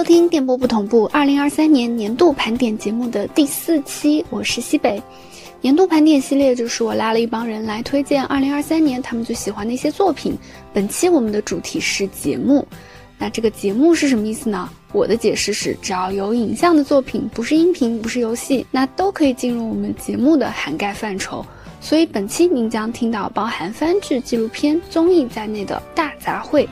收听电波不同步二零二三年年度盘点节目的第四期，我是西北。年度盘点系列就是我拉了一帮人来推荐二零二三年他们最喜欢的一些作品。本期我们的主题是节目，那这个节目是什么意思呢？我的解释是，只要有影像的作品，不是音频，不是游戏，那都可以进入我们节目的涵盖范畴。所以本期您将听到包含番剧、纪录片、综艺在内的大杂烩。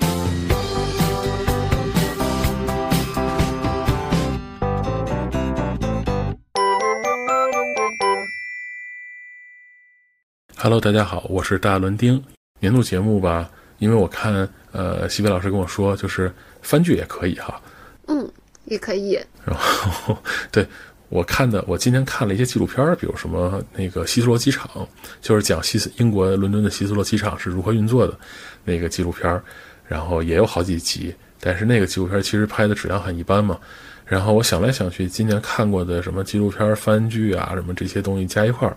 Hello，大家好，我是大伦丁。年度节目吧，因为我看，呃，西北老师跟我说，就是番剧也可以哈。嗯，也可以。然后，对我看的，我今天看了一些纪录片，比如什么那个希斯罗机场，就是讲希斯英国伦敦的希斯罗机场是如何运作的那个纪录片，然后也有好几集，但是那个纪录片其实拍的质量很一般嘛。然后我想来想去，今年看过的什么纪录片、番剧啊，什么这些东西加一块儿。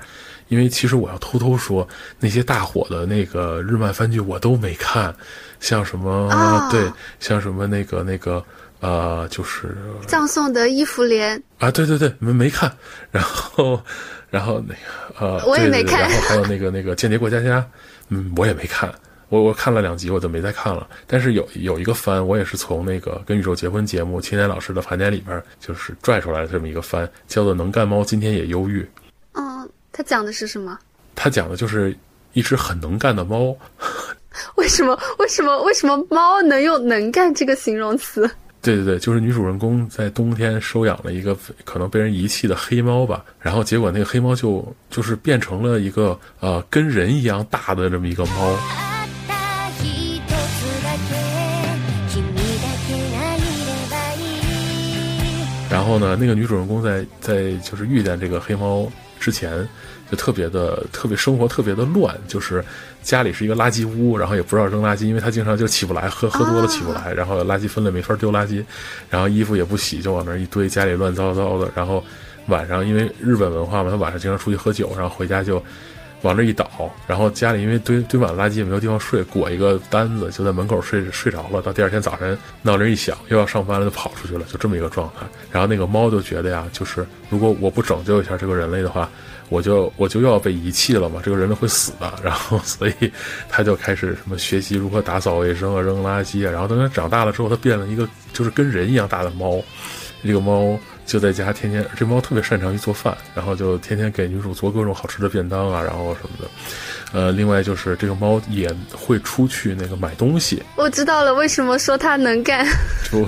因为其实我要偷偷说，那些大火的那个日漫番剧我都没看，像什么对，像什么那个那个呃，就是葬送的伊芙莲啊，对对对，没没看。然后，然后那个呃，我也没看。然后还有那个那个间谍过家家，嗯，我也没看。我我看了两集，我就没再看了。但是有有一个番，我也是从那个跟宇宙结婚节目青年老师的盘点里边就是拽出来的这么一个番，叫做《能干猫今天也忧郁》。他讲的是什么？他讲的就是一只很能干的猫。为什么？为什么？为什么猫能用“能干”这个形容词？对对对，就是女主人公在冬天收养了一个可能被人遗弃的黑猫吧，然后结果那个黑猫就就是变成了一个呃跟人一样大的这么一个猫。然后呢，那个女主人公在在就是遇见这个黑猫。之前就特别的特别生活特别的乱，就是家里是一个垃圾屋，然后也不知道扔垃圾，因为他经常就起不来，喝喝多了起不来，然后垃圾分类没法丢垃圾，然后衣服也不洗，就往那儿一堆，家里乱糟糟的。然后晚上因为日本文化嘛，他晚上经常出去喝酒，然后回家就往那一倒，然后家里因为堆堆满了垃圾也没有地方睡，裹一个单子就在门口睡睡着了。到第二天早晨闹铃一响，又要上班了，就跑出去了，就这么一个状态。然后那个猫就觉得呀，就是如果我不拯救一下这个人类的话。我就我就又要被遗弃了嘛，这个人类会死的，然后所以他就开始什么学习如何打扫卫生啊，扔垃圾啊，然后等他长大了之后，他变了一个就是跟人一样大的猫，这个猫就在家天天，这猫特别擅长于做饭，然后就天天给女主做各种好吃的便当啊，然后什么的，呃，另外就是这个猫也会出去那个买东西。我知道了，为什么说它能干？就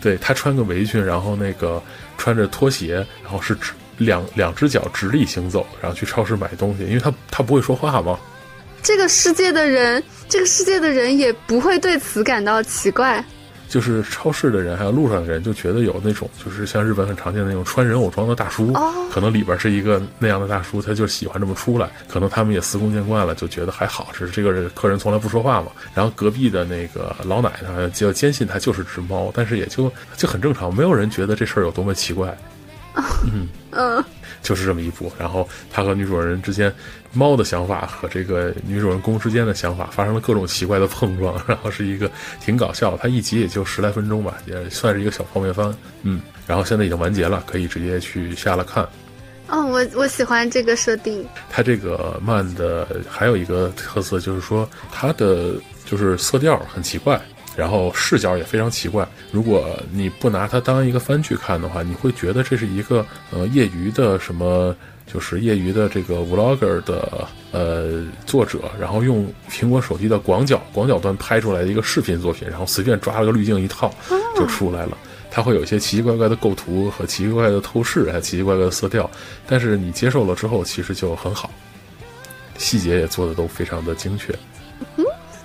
对它穿个围裙，然后那个穿着拖鞋，然后是指。两两只脚直立行走，然后去超市买东西，因为它它不会说话嘛？这个世界的人，这个世界的人也不会对此感到奇怪。就是超市的人，还有路上的人，就觉得有那种，就是像日本很常见的那种穿人偶装的大叔，可能里边是一个那样的大叔，他就喜欢这么出来。可能他们也司空见惯了，就觉得还好，只是这个人客人从来不说话嘛。然后隔壁的那个老奶奶就坚信他就是只猫，但是也就就很正常，没有人觉得这事儿有多么奇怪。嗯嗯，就是这么一部，然后他和女主人之间，猫的想法和这个女主人公之间的想法发生了各种奇怪的碰撞，然后是一个挺搞笑。它一集也就十来分钟吧，也算是一个小泡面番。嗯，然后现在已经完结了，可以直接去下了看。哦，我我喜欢这个设定。它这个漫的还有一个特色就是说，它的就是色调很奇怪。然后视角也非常奇怪。如果你不拿它当一个番剧看的话，你会觉得这是一个呃业余的什么，就是业余的这个 vlogger 的呃作者，然后用苹果手机的广角广角端拍出来的一个视频作品，然后随便抓了个滤镜一套就出来了。它会有一些奇奇怪怪的构图和奇奇怪怪的透视，还有奇奇怪怪的色调。但是你接受了之后，其实就很好，细节也做的都非常的精确。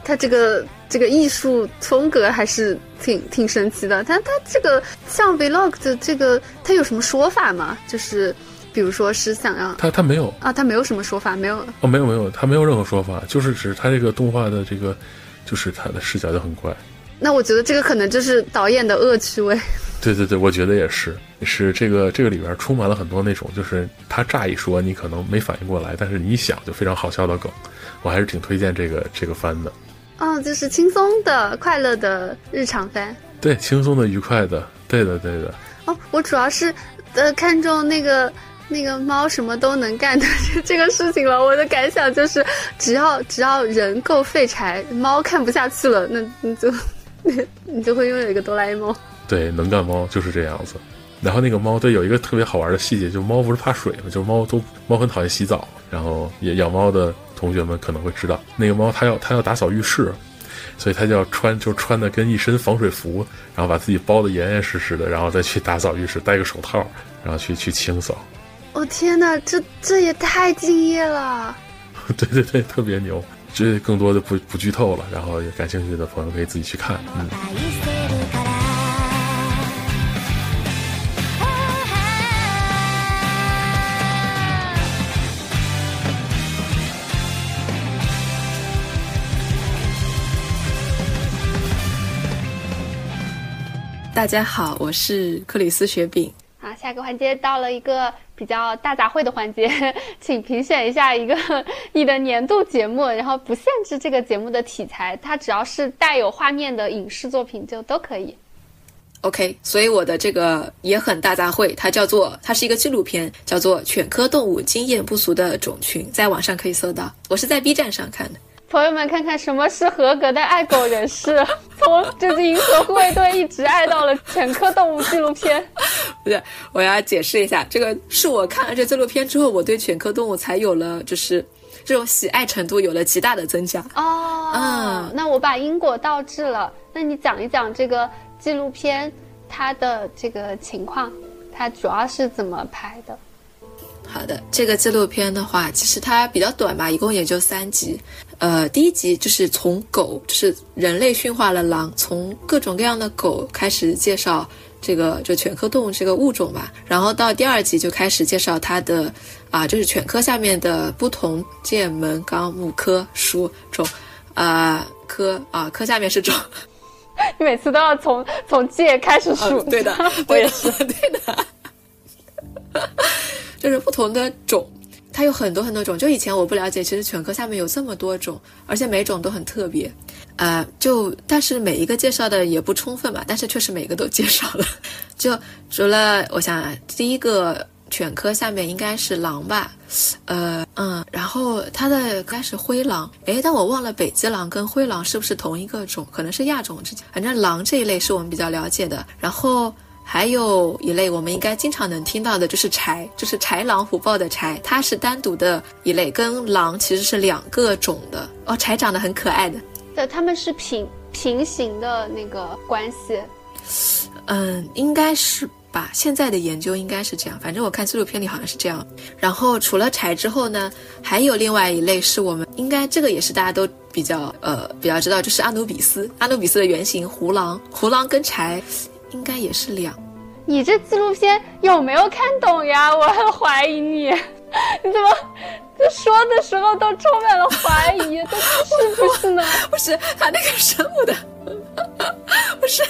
他这个这个艺术风格还是挺挺神奇的。他他这个像 vlog 的这个，他有什么说法吗？就是比如说是想要他他没有啊，他没有什么说法，没有哦，没有没有，他没有任何说法，就是指他这个动画的这个，就是他的视角就很怪。那我觉得这个可能就是导演的恶趣味。对对对，我觉得也是，是这个这个里边充满了很多那种，就是他乍一说你可能没反应过来，但是你一想就非常好笑的梗。我还是挺推荐这个这个番的。哦，就是轻松的、快乐的日常番。对，轻松的、愉快的，对的，对的。哦，我主要是呃看中那个那个猫什么都能干的 这个事情了。我的感想就是，只要只要人够废柴，猫看不下去了，那你就 你就会拥有一个哆啦 A 梦。对，能干猫就是这样子。然后那个猫，对，有一个特别好玩的细节，就猫不是怕水吗？就是猫都猫很讨厌洗澡。然后也养猫的同学们可能会知道，那个猫它要它要打扫浴室。所以它就要穿，就穿的跟一身防水服，然后把自己包的严严实实的，然后再去打扫浴室，戴个手套，然后去去清扫。哦天哪，这这也太敬业了！对对对，特别牛。这更多的不不剧透了，然后感兴趣的朋友可以自己去看。嗯。大家好，我是克里斯雪饼。好，下一个环节到了一个比较大杂烩的环节，请评选一下一个你的年度节目，然后不限制这个节目的题材，它只要是带有画面的影视作品就都可以。OK，所以我的这个也很大杂烩，它叫做它是一个纪录片，叫做《犬科动物经验不俗的种群》，在网上可以搜到。我是在 B 站上看的。朋友们，看看什么是合格的爱狗人士，从这只银河护卫队一直爱到了犬科动物纪录片。不是，我要解释一下，这个是我看了这纪录片之后，我对犬科动物才有了就是这种喜爱程度有了极大的增加。哦，嗯，那我把因果倒置了，那你讲一讲这个纪录片它的这个情况，它主要是怎么拍的？好的，这个纪录片的话，其实它比较短吧，一共也就三集。呃，第一集就是从狗，就是人类驯化了狼，从各种各样的狗开始介绍这个就犬科动物这个物种吧。然后到第二集就开始介绍它的啊，就是犬科下面的不同界门纲目科属种啊科啊科下面是种。你每次都要从从界开始数，对的，我也是对的。就是不同的种，它有很多很多种。就以前我不了解，其实犬科下面有这么多种，而且每种都很特别。呃，就但是每一个介绍的也不充分吧，但是确实每个都介绍了。就除了我想，第一个犬科下面应该是狼吧？呃嗯，然后它的应该是灰狼。诶，但我忘了北极狼跟灰狼是不是同一个种？可能是亚种之间。反正狼这一类是我们比较了解的。然后。还有一类我们应该经常能听到的，就是豺，就是豺狼虎豹的豺，它是单独的一类，跟狼其实是两个种的哦。豺长得很可爱的，对，它们是平平行的那个关系，嗯，应该是吧。现在的研究应该是这样，反正我看纪录片里好像是这样。然后除了豺之后呢，还有另外一类是我们应该这个也是大家都比较呃比较知道，就是阿努比斯，阿努比斯的原型胡狼，胡狼跟豺。应该也是两。你这纪录片有没有看懂呀？我很怀疑你，你怎么这说的时候都充满了怀疑？这是不是呢？不是他那个生物的，不是，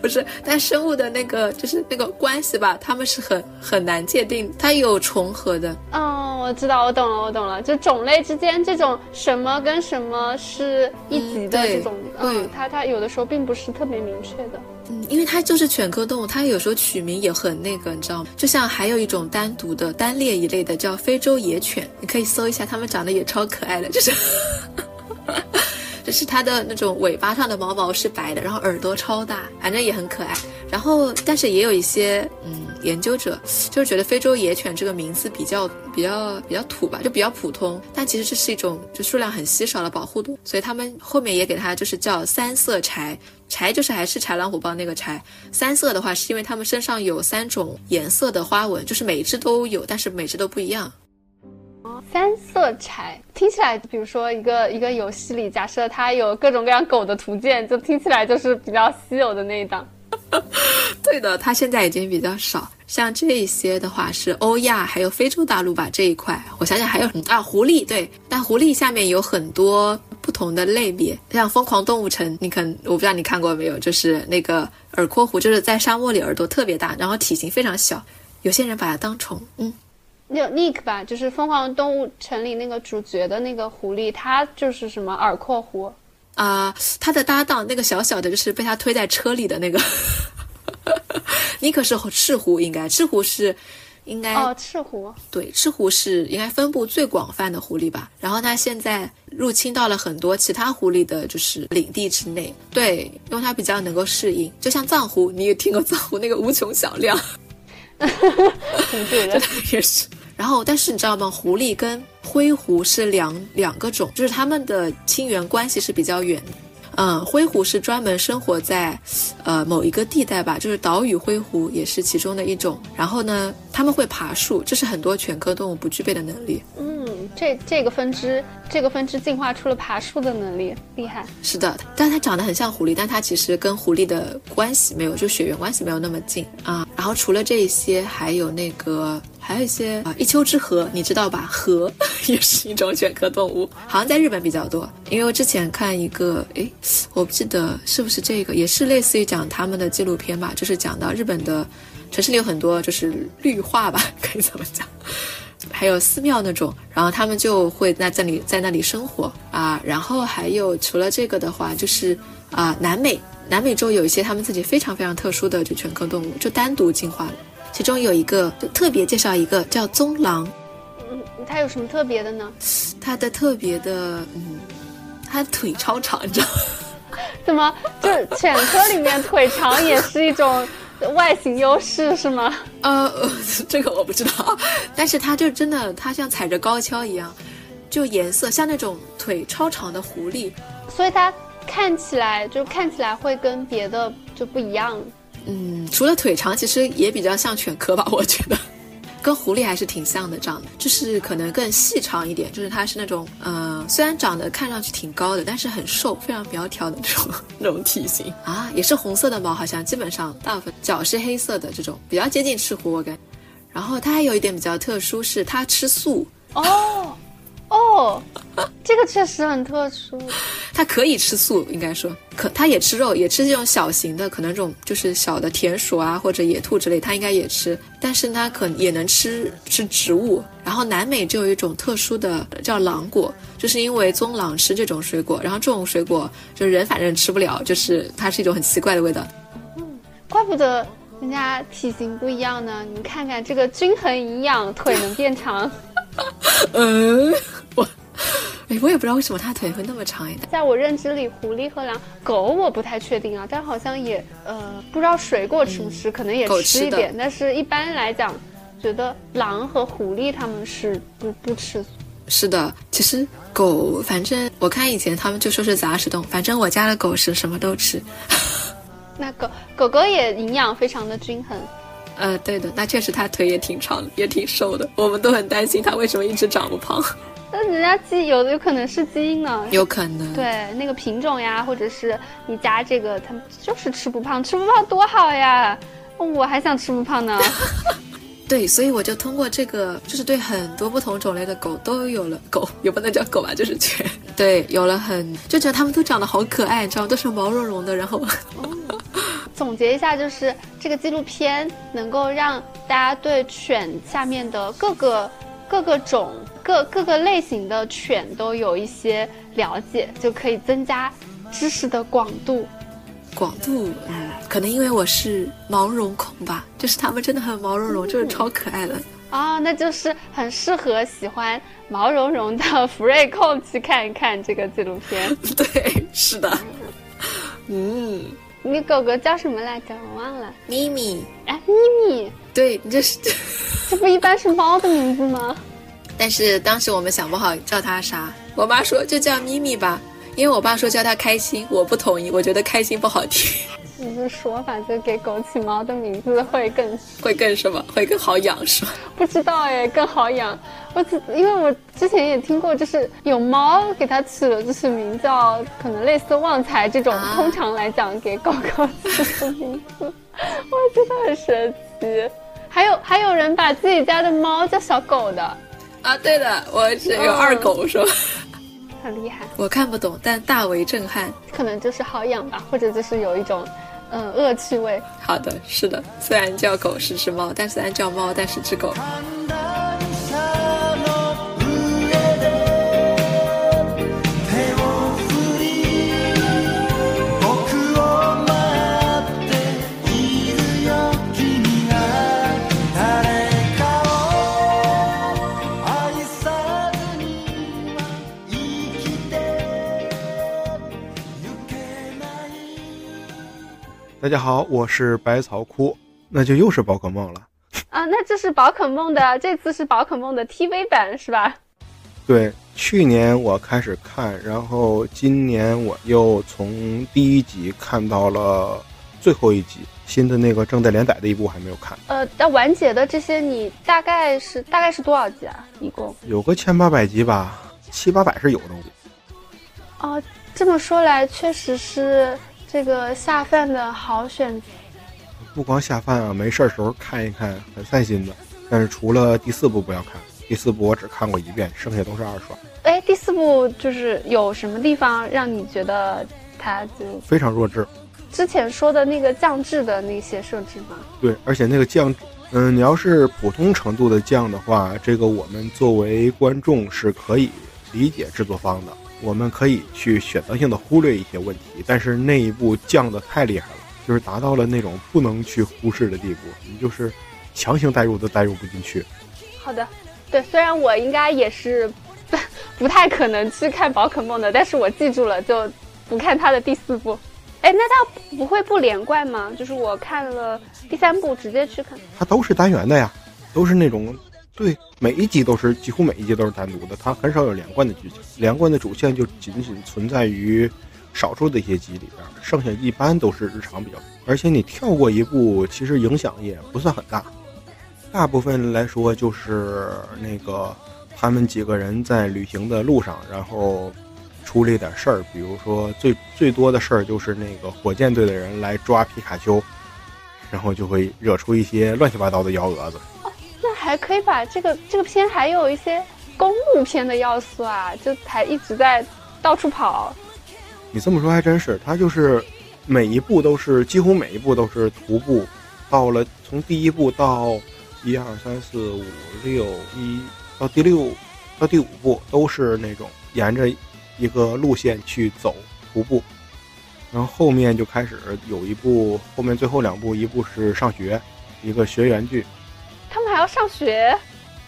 不是，但生物的那个就是那个关系吧，他们是很很难界定，它有重合的。哦，我知道，我懂了，我懂了，就种类之间这种什么跟什么是一级的这种，嗯，它它有的时候并不是特别明确的。因为它就是犬科动物，它有时候取名也很那个，你知道吗？就像还有一种单独的单列一类的叫非洲野犬，你可以搜一下，它们长得也超可爱的，就是，就是它的那种尾巴上的毛毛是白的，然后耳朵超大，反正也很可爱。然后，但是也有一些嗯研究者就是觉得非洲野犬这个名字比较比较比较土吧，就比较普通，但其实这是一种就数量很稀少的保护动物，所以他们后面也给它就是叫三色豺。豺就是还是豺狼虎豹那个豺，三色的话是因为它们身上有三种颜色的花纹，就是每一只都有，但是每只都不一样。哦，三色豺听起来，比如说一个一个游戏里，假设它有各种各样狗的图鉴，就听起来就是比较稀有的那一档。对的，它现在已经比较少。像这一些的话是欧亚还有非洲大陆吧这一块，我想想还有什么啊？狐狸对，但狐狸下面有很多。不同的类别，像《疯狂动物城》，你可能我不知道你看过没有，就是那个耳廓狐，就是在沙漠里耳朵特别大，然后体型非常小，有些人把它当宠。嗯，有 Nick 吧，就是《疯狂动物城》里那个主角的那个狐狸，它就是什么耳廓狐啊，他的搭档那个小小的，就是被他推在车里的那个。尼克是赤狐，应该赤狐是。应该哦，赤狐对，赤狐是应该分布最广泛的狐狸吧。然后它现在入侵到了很多其他狐狸的，就是领地之内。对，因为它比较能够适应，就像藏狐，你也听过藏狐那个无穷小量，挺对的也是。然后，但是你知道吗？狐狸跟灰狐是两两个种，就是它们的亲缘关系是比较远的。嗯，灰狐是专门生活在，呃某一个地带吧，就是岛屿灰狐也是其中的一种。然后呢，他们会爬树，这是很多犬科动物不具备的能力。嗯，这这个分支，这个分支进化出了爬树的能力，厉害。是的，但它长得很像狐狸，但它其实跟狐狸的关系没有，就血缘关系没有那么近啊。然后除了这些，还有那个。还有一些啊，一丘之貉，你知道吧？貉也是一种犬科动物，好像在日本比较多。因为我之前看一个，诶，我不记得是不是这个，也是类似于讲他们的纪录片吧，就是讲到日本的城市里有很多就是绿化吧，可以怎么讲？还有寺庙那种，然后他们就会在这里在那里生活啊。然后还有除了这个的话，就是啊，南美南美洲有一些他们自己非常非常特殊的就犬科动物，就单独进化了。其中有一个，就特别介绍一个叫棕狼。嗯，它有什么特别的呢？它的特别的，嗯，它腿超长，你知道吗？怎么？就犬科里面腿长也是一种外形优势是吗？呃，这个我不知道，但是它就真的，它像踩着高跷一样，就颜色像那种腿超长的狐狸，所以它看起来就看起来会跟别的就不一样。嗯，除了腿长，其实也比较像犬科吧，我觉得，跟狐狸还是挺像的，长得就是可能更细长一点，就是它是那种，呃，虽然长得看上去挺高的，但是很瘦，非常苗条的这种 那种体型。啊，也是红色的毛，好像基本上大部分脚是黑色的这种，比较接近赤狐我感，然后它还有一点比较特殊，是它吃素。哦。哦，这个确实很特殊。它可以吃素，应该说可，它也吃肉，也吃这种小型的，可能这种就是小的田鼠啊或者野兔之类，它应该也吃。但是它可也能吃吃植物。然后南美就有一种特殊的叫狼果，就是因为棕狼吃这种水果，然后这种水果就人反正吃不了，就是它是一种很奇怪的味道。嗯，怪不得人家体型不一样呢。你看看这个均衡营养，腿能变长。嗯。我，也不知道为什么它腿会那么长哎。在我认知里，狐狸和狼，狗我不太确定啊，但好像也，呃，不知道水果吃不吃，可能也吃一点。但是一般来讲，觉得狼和狐狸他们是不不吃。是的，其实狗，反正我看以前他们就说是杂食动物，反正我家的狗是什么都吃。那狗狗狗也营养非常的均衡。呃，对的，那确实它腿也挺长，也挺瘦的。我们都很担心它为什么一直长不胖。那人家基有的有可能是基因呢，有可能。对，那个品种呀，或者是你家这个，他们就是吃不胖，吃不胖多好呀！我还想吃不胖呢。对，所以我就通过这个，就是对很多不同种类的狗都有了狗，也不能叫狗吧，就是犬。对，有了很就觉得它们都长得好可爱，你知道吗？都是毛茸茸的。然后总结一下，就是这个纪录片能够让大家对犬下面的各个各个种。各各个类型的犬都有一些了解，就可以增加知识的广度。广度，嗯，可能因为我是毛绒控吧，就是它们真的很毛茸茸，就是超可爱的。啊，那就是很适合喜欢毛茸茸的福瑞控去看一看这个纪录片。对，是的。嗯，你狗狗叫什么来着？我忘了。咪咪。哎，咪咪。对，你这是，这不一般是猫的名字吗？但是当时我们想不好叫它啥，我妈说就叫咪咪吧，因为我爸说叫它开心，我不同意，我觉得开心不好听。你这说法就给狗起猫的名字会更 会更什么？会更好养是吧？不知道哎，更好养。我只因为我之前也听过，就是有猫给它取了就是名叫可能类似旺财这种，通常来讲给狗狗起的名字，我觉得很神奇。还有还有人把自己家的猫叫小狗的。啊，对的，我是有二狗，是吧？很厉害，我看不懂，但大为震撼。可能就是好养吧，或者就是有一种，嗯，恶趣味。好的，是的，虽然叫狗是只猫，但虽然叫猫，但是只狗。大家好，我是百草枯，那就又是宝可梦了。啊，那这是宝可梦的，这次是宝可梦的 TV 版是吧？对，去年我开始看，然后今年我又从第一集看到了最后一集，新的那个正在连载的一部还没有看。呃，那完结的这些你大概是大概是多少集啊？一共有个千八百集吧，七八百是有的。哦，这么说来，确实是这个下饭的好选择。不光下饭啊，没事儿时候看一看，很散心的。但是除了第四部不要看。第四部我只看过一遍，剩下都是二刷。哎，第四部就是有什么地方让你觉得它就非常弱智？之前说的那个降智的那些设置吗？对，而且那个降，嗯，你要是普通程度的降的话，这个我们作为观众是可以理解制作方的，我们可以去选择性的忽略一些问题。但是那一步降的太厉害了，就是达到了那种不能去忽视的地步，你就是强行代入都代入不进去。好的。对，虽然我应该也是不 不太可能去看宝可梦的，但是我记住了，就不看它的第四部。哎，那它不会不连贯吗？就是我看了第三部，直接去看。它都是单元的呀，都是那种对，每一集都是几乎每一集都是单独的，它很少有连贯的剧情。连贯的主线就仅仅存在于少数的一些集里边，剩下一般都是日常比较。而且你跳过一部，其实影响也不算很大。大部分来说就是那个，他们几个人在旅行的路上，然后出了一点事儿。比如说最最多的事儿就是那个火箭队的人来抓皮卡丘，然后就会惹出一些乱七八糟的幺蛾子。还可以把这个这个片还有一些公路片的要素啊，就还一直在到处跑。你这么说还真是，他就是每一步都是几乎每一步都是徒步，到了从第一步到。一二三四五六一到第六到第五步都是那种沿着一个路线去走徒步，然后后面就开始有一部，后面最后两部，一部是上学，一个学员剧。还要上学？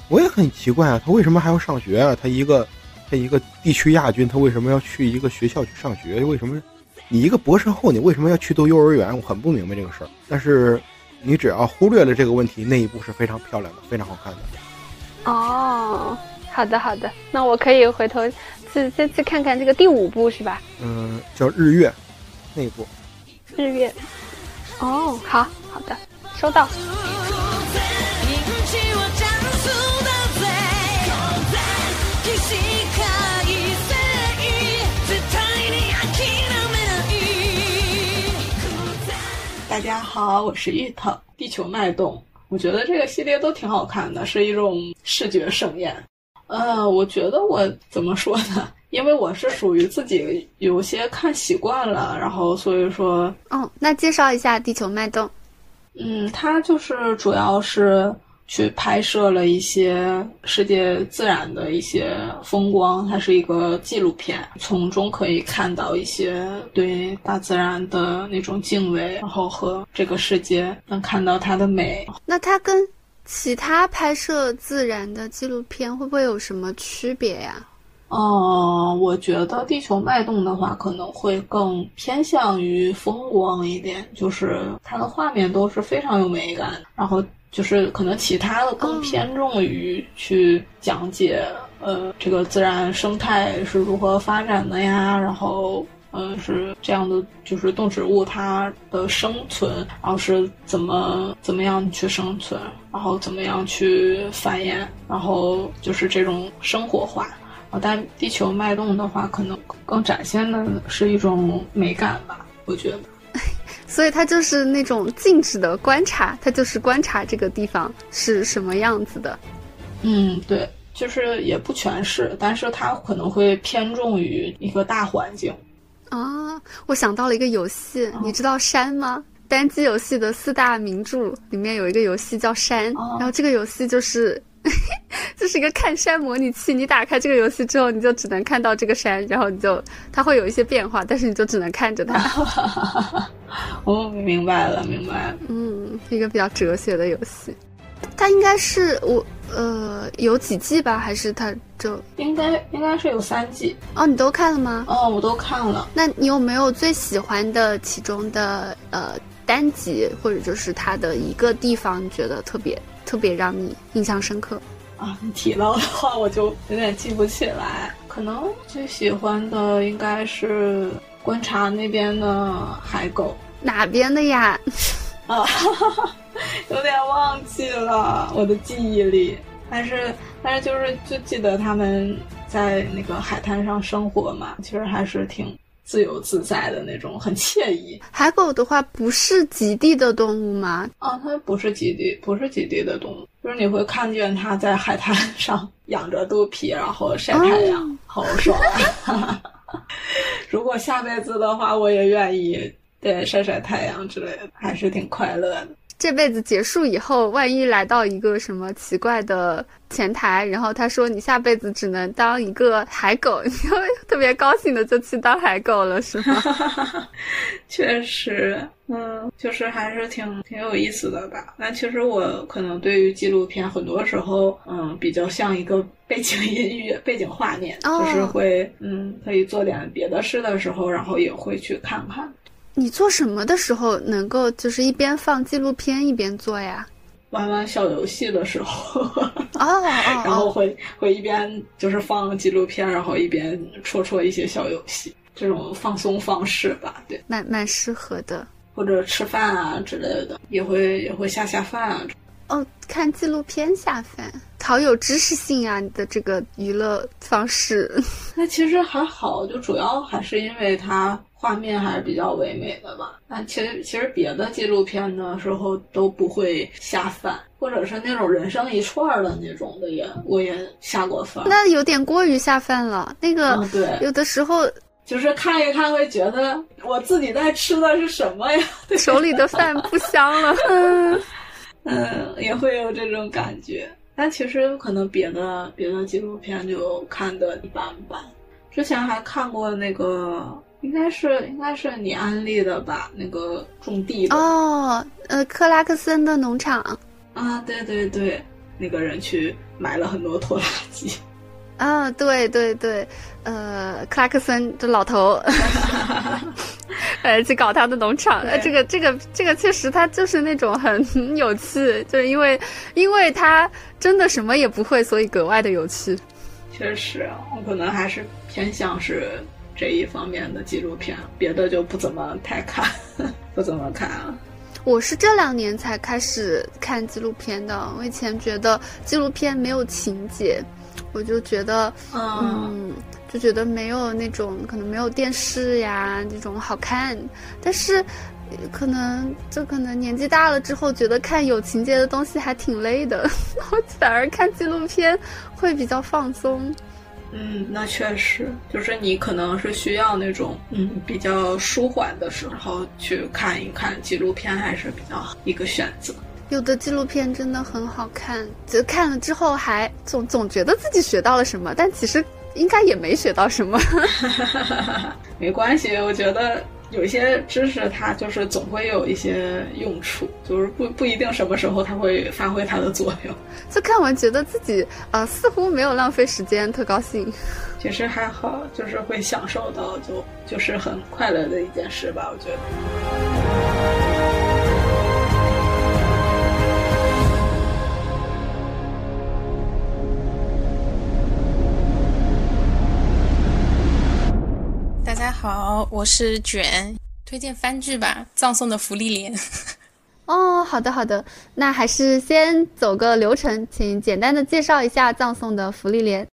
我也很奇怪啊，他为什么还要上学啊？他一个他一个地区亚军，他为什么要去一个学校去上学？为什么你一个博士后，你为什么要去读幼儿园？我很不明白这个事儿，但是。你只要忽略了这个问题，那一部是非常漂亮的，非常好看的。哦，好的好的，那我可以回头去再去看看这个第五部是吧？嗯，叫日月，那一部。日月。哦，好好的，收到。大家好，我是芋头。地球脉动，我觉得这个系列都挺好看的，是一种视觉盛宴。呃，我觉得我怎么说呢？因为我是属于自己有些看习惯了，然后所以说，哦，那介绍一下地球脉动。嗯，它就是主要是。去拍摄了一些世界自然的一些风光，它是一个纪录片，从中可以看到一些对大自然的那种敬畏，然后和这个世界能看到它的美。那它跟其他拍摄自然的纪录片会不会有什么区别呀？哦，我觉得《地球脉动》的话可能会更偏向于风光一点，就是它的画面都是非常有美感，然后。就是可能其他的更偏重于去讲解，呃，这个自然生态是如何发展的呀，然后，嗯，是这样的，就是动植物它的生存，然后是怎么怎么样去生存，然后怎么样去繁衍，然后就是这种生活化。啊但地球脉动的话，可能更展现的是一种美感吧，我觉得。所以它就是那种静止的观察，它就是观察这个地方是什么样子的。嗯，对，就是也不全是，但是它可能会偏重于一个大环境。啊，我想到了一个游戏，你知道山吗？单机游戏的四大名著里面有一个游戏叫山，然后这个游戏就是。这是一个看山模拟器，你打开这个游戏之后，你就只能看到这个山，然后你就它会有一些变化，但是你就只能看着它。哦，明白了，明白了。嗯，一个比较哲学的游戏。它应该是我呃有几季吧？还是它就应该应该是有三季？哦，你都看了吗？哦，我都看了。那你有没有最喜欢的其中的呃单集，或者就是它的一个地方，你觉得特别特别让你印象深刻？啊，你提到的话，我就有点记不起来。可能最喜欢的应该是观察那边的海狗，哪边的呀？啊，有点忘记了我的记忆里，但是但是就是就记得他们在那个海滩上生活嘛，其实还是挺自由自在的那种，很惬意。海狗的话不是极地的动物吗？啊，它不是极地，不是极地的动物，就是你会看见它在海滩上仰着肚皮，然后晒太阳，好爽啊！如果下辈子的话，我也愿意。对，晒晒太阳之类的，还是挺快乐的。这辈子结束以后，万一来到一个什么奇怪的前台，然后他说你下辈子只能当一个海狗，你会特别高兴的就去当海狗了，是吗？确实，嗯，就是还是挺挺有意思的吧。那其实我可能对于纪录片，很多时候，嗯，比较像一个背景音乐、背景画面，就是会，嗯，可以做点别的事的时候，然后也会去看看。你做什么的时候能够就是一边放纪录片一边做呀？玩玩小游戏的时候，哦，然后会会一边就是放纪录片，然后一边戳戳一些小游戏，这种放松方式吧，对，蛮蛮适合的。或者吃饭啊之类的，也会也会下下饭啊。哦，看纪录片下饭，好有知识性啊！你的这个娱乐方式，那其实还好，就主要还是因为它。画面还是比较唯美的吧，但其实其实别的纪录片的时候都不会下饭，或者是那种人生一串的那种的也我也下过饭，那有点过于下饭了。那个对，有的时候就是看一看会觉得我自己在吃的是什么呀，手里的饭不香了，嗯，也会有这种感觉。但其实可能别的别的纪录片就看的一般般，之前还看过那个。应该是应该是你安利的吧？那个种地的哦，呃，克拉克森的农场啊，对对对，那个人去买了很多拖拉机 啊，对对对，呃，克拉克森这老头，呃，去搞他的农场，呃，这个这个这个确实他就是那种很有趣，就是因为因为他真的什么也不会，所以格外的有趣。确实，我可能还是偏向是。这一方面的纪录片，别的就不怎么太看，不怎么看啊。我是这两年才开始看纪录片的，我以前觉得纪录片没有情节，我就觉得，嗯，就觉得没有那种可能没有电视呀这种好看。但是，可能就可能年纪大了之后，觉得看有情节的东西还挺累的，我反而看纪录片会比较放松。嗯，那确实，就是你可能是需要那种嗯比较舒缓的时候去看一看纪录片，还是比较一个选择。有的纪录片真的很好看，就看了之后还总总觉得自己学到了什么，但其实应该也没学到什么。没关系，我觉得。有一些知识，它就是总会有一些用处，就是不不一定什么时候它会发挥它的作用。就看完觉得自己呃似乎没有浪费时间，特高兴。其实还好，就是会享受到，就就是很快乐的一件事吧，我觉得。好，我是卷，推荐番剧吧，《葬送的芙莉莲》。哦，好的好的，那还是先走个流程，请简单的介绍一下《葬送的芙莉莲》。《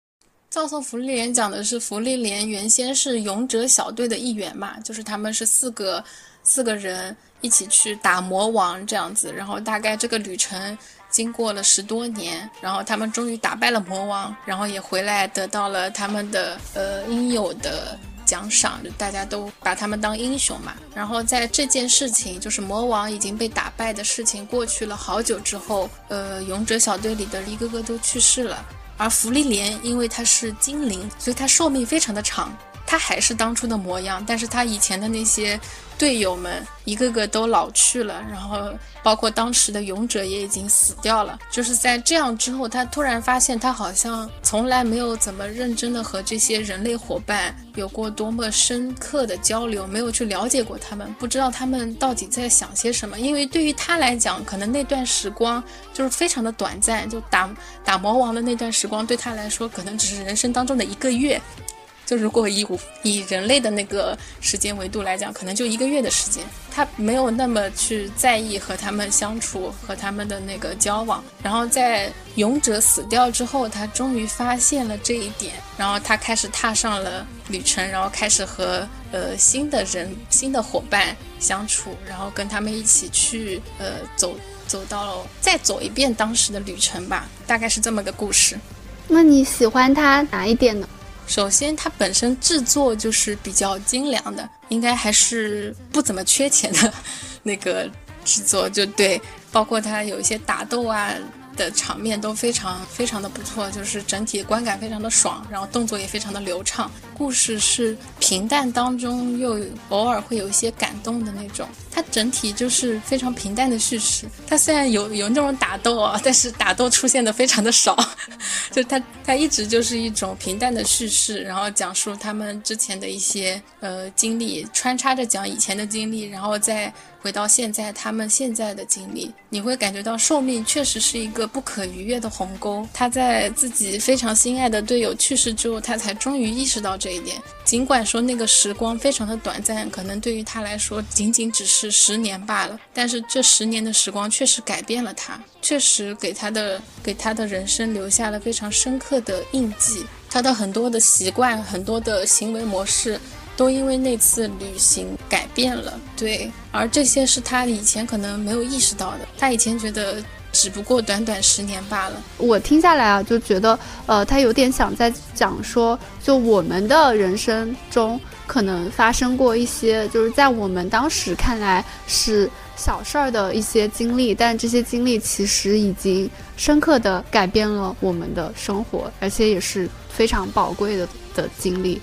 葬送芙莉莲》讲的是芙莉莲原先是勇者小队的一员嘛，就是他们是四个四个人一起去打魔王这样子，然后大概这个旅程经过了十多年，然后他们终于打败了魔王，然后也回来得到了他们的呃应有的。奖赏，就大家都把他们当英雄嘛。然后在这件事情，就是魔王已经被打败的事情过去了好久之后，呃，勇者小队里的一个个都去世了。而芙莉莲因为她是精灵，所以她寿命非常的长。他还是当初的模样，但是他以前的那些队友们一个个都老去了，然后包括当时的勇者也已经死掉了。就是在这样之后，他突然发现他好像从来没有怎么认真的和这些人类伙伴有过多么深刻的交流，没有去了解过他们，不知道他们到底在想些什么。因为对于他来讲，可能那段时光就是非常的短暂，就打打魔王的那段时光对他来说，可能只是人生当中的一个月。就如果以以人类的那个时间维度来讲，可能就一个月的时间，他没有那么去在意和他们相处和他们的那个交往。然后在勇者死掉之后，他终于发现了这一点，然后他开始踏上了旅程，然后开始和呃新的人、新的伙伴相处，然后跟他们一起去呃走走到再走一遍当时的旅程吧，大概是这么个故事。那你喜欢他哪一点呢？首先，它本身制作就是比较精良的，应该还是不怎么缺钱的那个制作，就对，包括它有一些打斗啊。的场面都非常非常的不错，就是整体观感非常的爽，然后动作也非常的流畅。故事是平淡当中又偶尔会有一些感动的那种，它整体就是非常平淡的叙事。它虽然有有那种打斗啊，但是打斗出现的非常的少，就它它一直就是一种平淡的叙事，然后讲述他们之前的一些呃经历，穿插着讲以前的经历，然后再。回到现在，他们现在的经历，你会感觉到寿命确实是一个不可逾越的鸿沟。他在自己非常心爱的队友去世之后，他才终于意识到这一点。尽管说那个时光非常的短暂，可能对于他来说仅仅只是十年罢了，但是这十年的时光确实改变了他，确实给他的给他的人生留下了非常深刻的印记。他的很多的习惯，很多的行为模式。都因为那次旅行改变了，对，而这些是他以前可能没有意识到的。他以前觉得只不过短短十年罢了。我听下来啊，就觉得，呃，他有点想在讲说，就我们的人生中可能发生过一些，就是在我们当时看来是小事儿的一些经历，但这些经历其实已经深刻的改变了我们的生活，而且也是非常宝贵的的经历。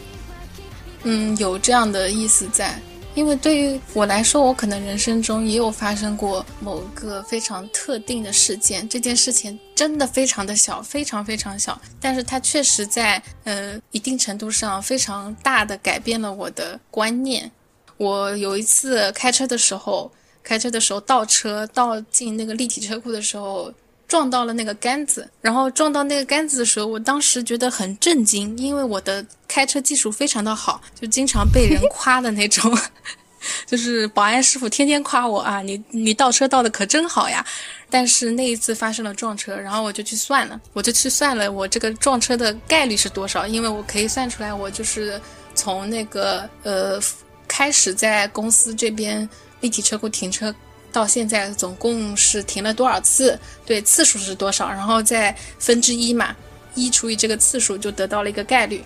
嗯，有这样的意思在，因为对于我来说，我可能人生中也有发生过某个非常特定的事件，这件事情真的非常的小，非常非常小，但是它确实在呃一定程度上非常大的改变了我的观念。我有一次开车的时候，开车的时候倒车倒进那个立体车库的时候。撞到了那个杆子，然后撞到那个杆子的时候，我当时觉得很震惊，因为我的开车技术非常的好，就经常被人夸的那种，就是保安师傅天天夸我啊，你你倒车倒的可真好呀。但是那一次发生了撞车，然后我就去算了，我就去算了我这个撞车的概率是多少，因为我可以算出来，我就是从那个呃开始在公司这边立体车库停车。到现在总共是停了多少次？对，次数是多少？然后再分之一嘛，一除以这个次数就得到了一个概率。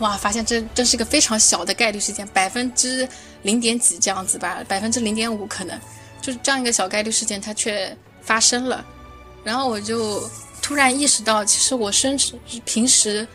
哇，发现这真是一个非常小的概率事件，百分之零点几这样子吧，百分之零点五可能，就是这样一个小概率事件它却发生了。然后我就突然意识到，其实我生平时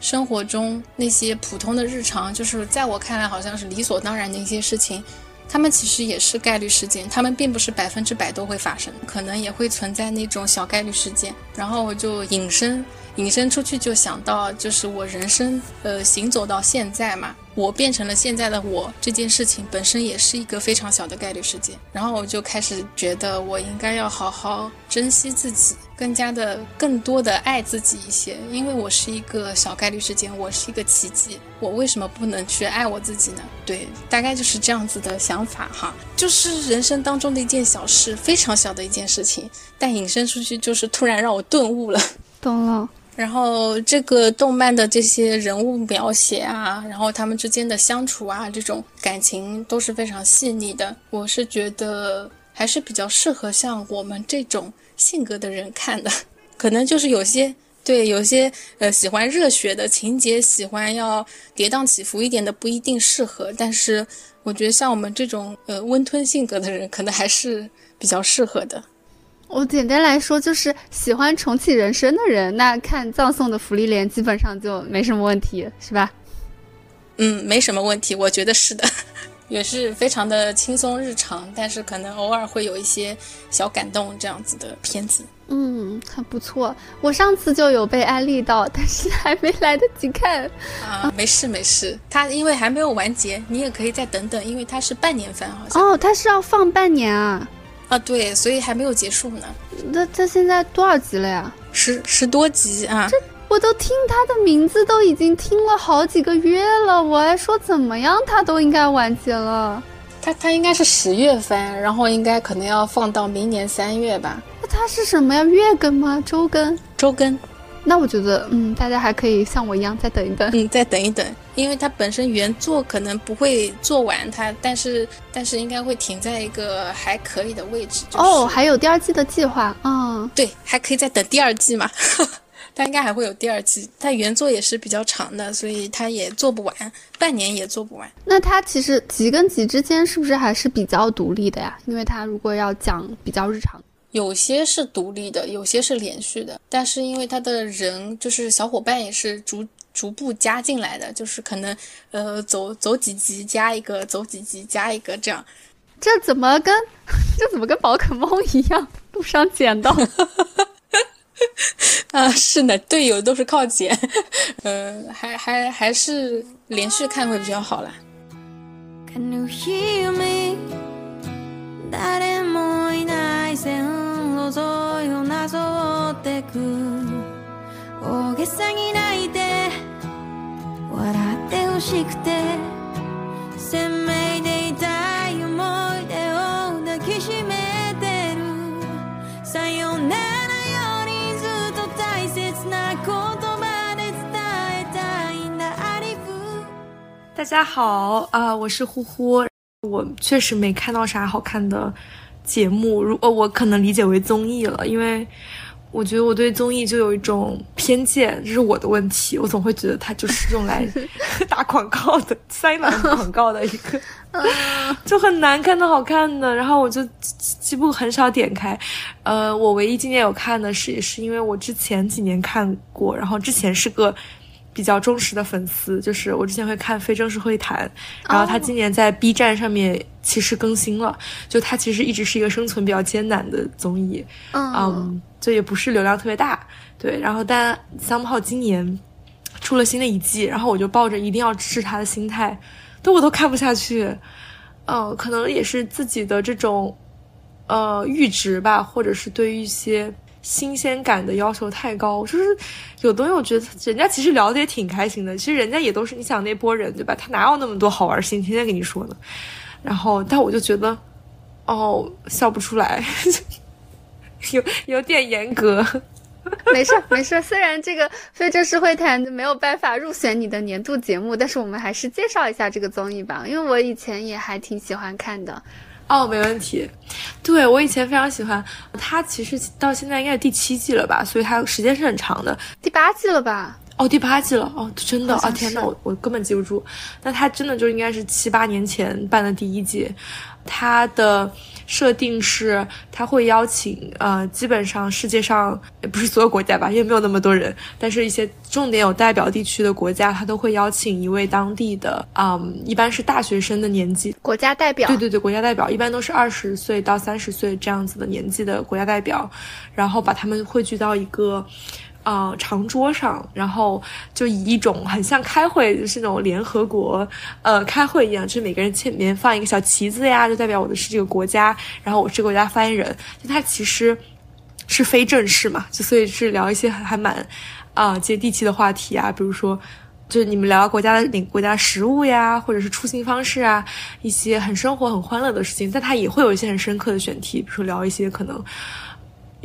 生活中那些普通的日常，就是在我看来好像是理所当然的一些事情。他们其实也是概率事件，他们并不是百分之百都会发生，可能也会存在那种小概率事件。然后我就隐身，引申出去就想到，就是我人生，呃，行走到现在嘛，我变成了现在的我，这件事情本身也是一个非常小的概率事件。然后我就开始觉得，我应该要好好珍惜自己。更加的、更多的爱自己一些，因为我是一个小概率事件，我是一个奇迹，我为什么不能去爱我自己呢？对，大概就是这样子的想法哈，就是人生当中的一件小事，非常小的一件事情，但引申出去就是突然让我顿悟了，懂了。然后这个动漫的这些人物描写啊，然后他们之间的相处啊，这种感情都是非常细腻的，我是觉得还是比较适合像我们这种。性格的人看的，可能就是有些对有些呃喜欢热血的情节，喜欢要跌宕起伏一点的不一定适合。但是我觉得像我们这种呃温吞性格的人，可能还是比较适合的。我简单来说，就是喜欢重启人生的人，那看葬送的福利莲基本上就没什么问题，是吧？嗯，没什么问题，我觉得是的，也是非常的轻松日常，但是可能偶尔会有一些小感动这样子的片子。嗯，很不错。我上次就有被安利到，但是 还没来得及看。啊，没事没事，它因为还没有完结，你也可以再等等，因为它是半年番，好像。哦，它是要放半年啊？啊，对，所以还没有结束呢。那他现在多少集了呀？十十多集啊！这我都听他的名字都已经听了好几个月了，我还说怎么样他都应该完结了。他他应该是十月份，然后应该可能要放到明年三月吧。那他是什么呀？月更吗？周更？周更。那我觉得，嗯，大家还可以像我一样再等一等。嗯，再等一等，因为它本身原作可能不会做完它，但是但是应该会停在一个还可以的位置。哦，还有第二季的计划。嗯，对，还可以再等第二季嘛。它应该还会有第二季，它原作也是比较长的，所以它也做不完，半年也做不完。那它其实集跟集之间是不是还是比较独立的呀？因为它如果要讲比较日常，有些是独立的，有些是连续的。但是因为他的人就是小伙伴也是逐逐步加进来的，就是可能呃走走几集加一个，走几集加一个这样。这怎么跟 这怎么跟宝可梦一样，路上捡到？啊，是的，队友都是靠捡，嗯，还还还是连续看会比较好啦。大家好啊，我是呼呼。我确实没看到啥好看的节目，如呃，我可能理解为综艺了，因为我觉得我对综艺就有一种偏见，这是我的问题。我总会觉得它就是用来 打广告的，塞满广告的一个，就很难看到好看的。然后我就几乎很少点开。呃，我唯一今年有看的是，也是因为我之前几年看过，然后之前是个。比较忠实的粉丝，就是我之前会看非正式会谈，然后他今年在 B 站上面其实更新了，就他其实一直是一个生存比较艰难的综艺，嗯，就也不是流量特别大，对，然后但 somehow 今年出了新的一季，然后我就抱着一定要支持他的心态，但我都看不下去，嗯，可能也是自己的这种呃阈值吧，或者是对于一些。新鲜感的要求太高，就是有东西，我觉得人家其实聊的也挺开心的。其实人家也都是你想那波人，对吧？他哪有那么多好玩心天天跟你说呢？然后，但我就觉得，哦，笑不出来，有有点严格。没事没事，虽然这个非正式会谈就没有办法入选你的年度节目，但是我们还是介绍一下这个综艺吧，因为我以前也还挺喜欢看的。哦，没问题。对我以前非常喜欢它，其实到现在应该是第七季了吧，所以它时间是很长的。第八季了吧？哦，第八季了。哦，真的啊！天呐，我我根本记不住。那它真的就应该是七八年前办的第一季，它的。设定是他会邀请呃，基本上世界上也不是所有国家吧，因为没有那么多人，但是一些重点有代表地区的国家，他都会邀请一位当地的，嗯，一般是大学生的年纪国家代表。对对对，国家代表一般都是二十岁到三十岁这样子的年纪的国家代表，然后把他们汇聚到一个。啊，长桌上，然后就以一种很像开会，就是那种联合国呃开会一样，就是每个人前面放一个小旗子呀，就代表我的是这个国家，然后我是国家发言人。就他其实是非正式嘛，就所以是聊一些还还蛮啊接地气的话题啊，比如说就是你们聊国家的哪个国家食物呀，或者是出行方式啊，一些很生活很欢乐的事情。但他也会有一些很深刻的选题，比如说聊一些可能。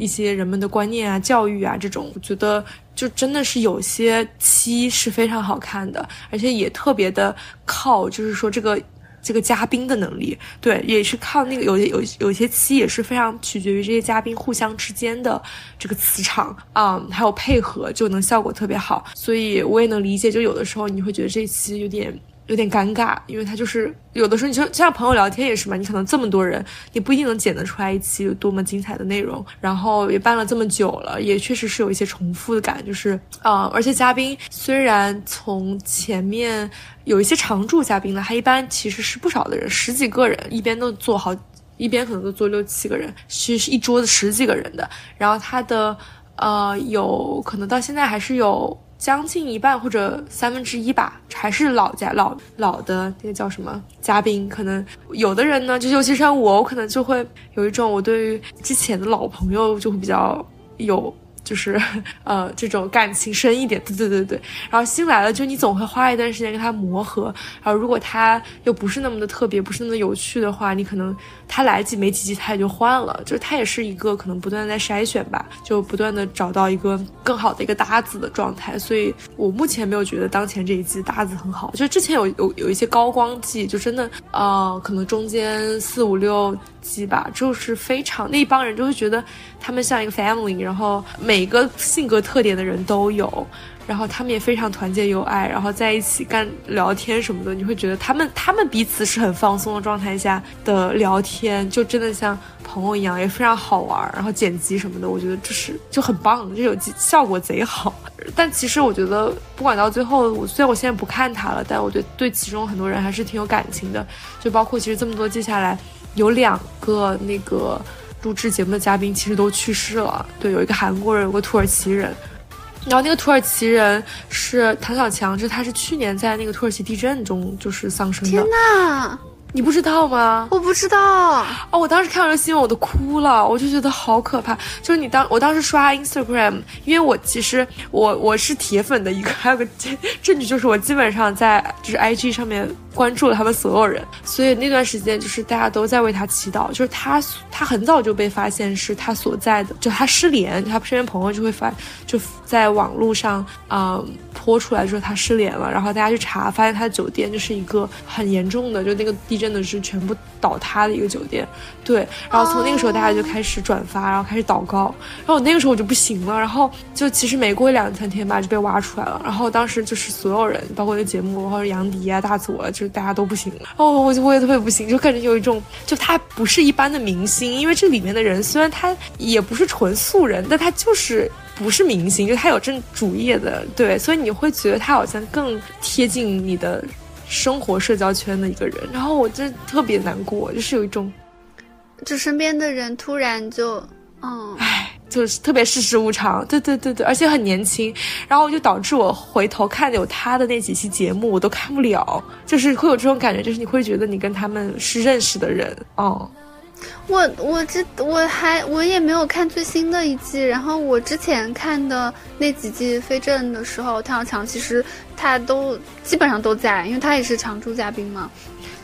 一些人们的观念啊、教育啊这种，我觉得就真的是有些期是非常好看的，而且也特别的靠，就是说这个这个嘉宾的能力，对，也是靠那个有些有有些期也是非常取决于这些嘉宾互相之间的这个磁场啊，还有配合，就能效果特别好。所以我也能理解，就有的时候你会觉得这期有点。有点尴尬，因为他就是有的时候你就像朋友聊天也是嘛，你可能这么多人，你不一定能剪得出来一期有多么精彩的内容。然后也办了这么久了，也确实是有一些重复的感，就是啊、而且嘉宾虽然从前面有一些常驻嘉宾呢，他一般其实是不少的人，十几个人，一边都坐好。一边可能都坐六七个人，是是一桌子十几个人的。然后他的呃，有可能到现在还是有将近一半或者三分之一吧，还是老家老老的那个叫什么嘉宾。可能有的人呢，就尤其像我，我可能就会有一种我对于之前的老朋友就会比较有。就是呃这种感情深一点，对对对对。然后新来了，就你总会花一段时间跟他磨合。然后如果他又不是那么的特别，不是那么有趣的话，你可能他来几没几季他也就换了。就是他也是一个可能不断在筛选吧，就不断的找到一个更好的一个搭子的状态。所以我目前没有觉得当前这一季搭子很好。就之前有有有一些高光季，就真的呃可能中间四五六季吧，就是非常那一帮人就会觉得他们像一个 family，然后每个性格特点的人都有。然后他们也非常团结友爱，然后在一起干聊天什么的，你会觉得他们他们彼此是很放松的状态下的聊天，就真的像朋友一样，也非常好玩。然后剪辑什么的，我觉得这是就很棒，这有效果贼好。但其实我觉得，不管到最后，我虽然我现在不看他了，但我对对其中很多人还是挺有感情的。就包括其实这么多季下来，有两个那个录制节目的嘉宾其实都去世了。对，有一个韩国人，有个土耳其人。然后那个土耳其人是谭小强，就是他是去年在那个土耳其地震中就是丧生的。天呐，你不知道吗？我不知道。哦，我当时看到这个新闻我都哭了，我就觉得好可怕。就是你当我当时刷 Instagram，因为我其实我我是铁粉的一个，还有个证据就是我基本上在就是 IG 上面关注了他们所有人，所以那段时间就是大家都在为他祈祷。就是他他很早就被发现是他所在的，就他失联，他身边朋友就会发就在网络上啊、泼出来说他失联了，然后大家去查，发现他的酒店就是一个很严重的，就那个地震的是全部倒塌的一个酒店。对，然后从那个时候大家就开始转发，然后开始祷告，然后我那个时候我就不行了，然后就其实没过两三天吧就被挖出来了，然后当时就是所有人，包括那节目，或者杨迪啊、大佐，就是大家都不行了，哦，我就我也特别不行，就感觉有一种，就他不是一般的明星，因为这里面的人虽然他也不是纯素人，但他就是。不是明星，就他有正主业的，对，所以你会觉得他好像更贴近你的生活社交圈的一个人。然后我真特别难过，就是有一种，就身边的人突然就，嗯，唉，就是特别世事无常。对对对对，而且很年轻，然后就导致我回头看有他的那几期节目，我都看不了，就是会有这种感觉，就是你会觉得你跟他们是认识的人，哦。我我这我还我也没有看最新的一季，然后我之前看的那几季《非正》的时候，唐小强其实他都基本上都在，因为他也是常驻嘉宾嘛。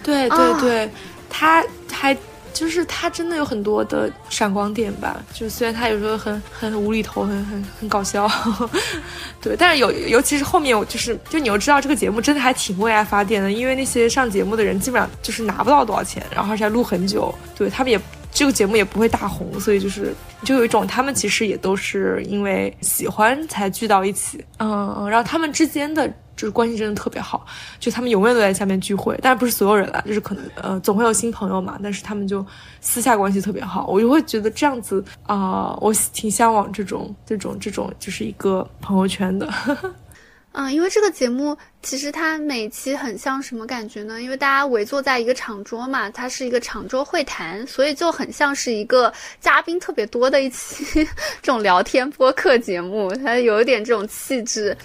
对对对，啊、他还就是他真的有很多的闪光点吧，就虽然他有时候很很无厘头，很很很搞笑，对，但是有尤其是后面我就是就你又知道这个节目真的还挺为爱发电的，因为那些上节目的人基本上就是拿不到多少钱，然后而且录很久，对他们也。这个节目也不会大红，所以就是就有一种他们其实也都是因为喜欢才聚到一起，嗯，然后他们之间的就是关系真的特别好，就他们永远都在下面聚会，但是不是所有人啦，就是可能呃总会有新朋友嘛，但是他们就私下关系特别好，我就会觉得这样子啊、呃，我挺向往这种这种这种就是一个朋友圈的。嗯，因为这个节目其实它每期很像什么感觉呢？因为大家围坐在一个长桌嘛，它是一个长桌会谈，所以就很像是一个嘉宾特别多的一期 这种聊天播客节目，它有一点这种气质。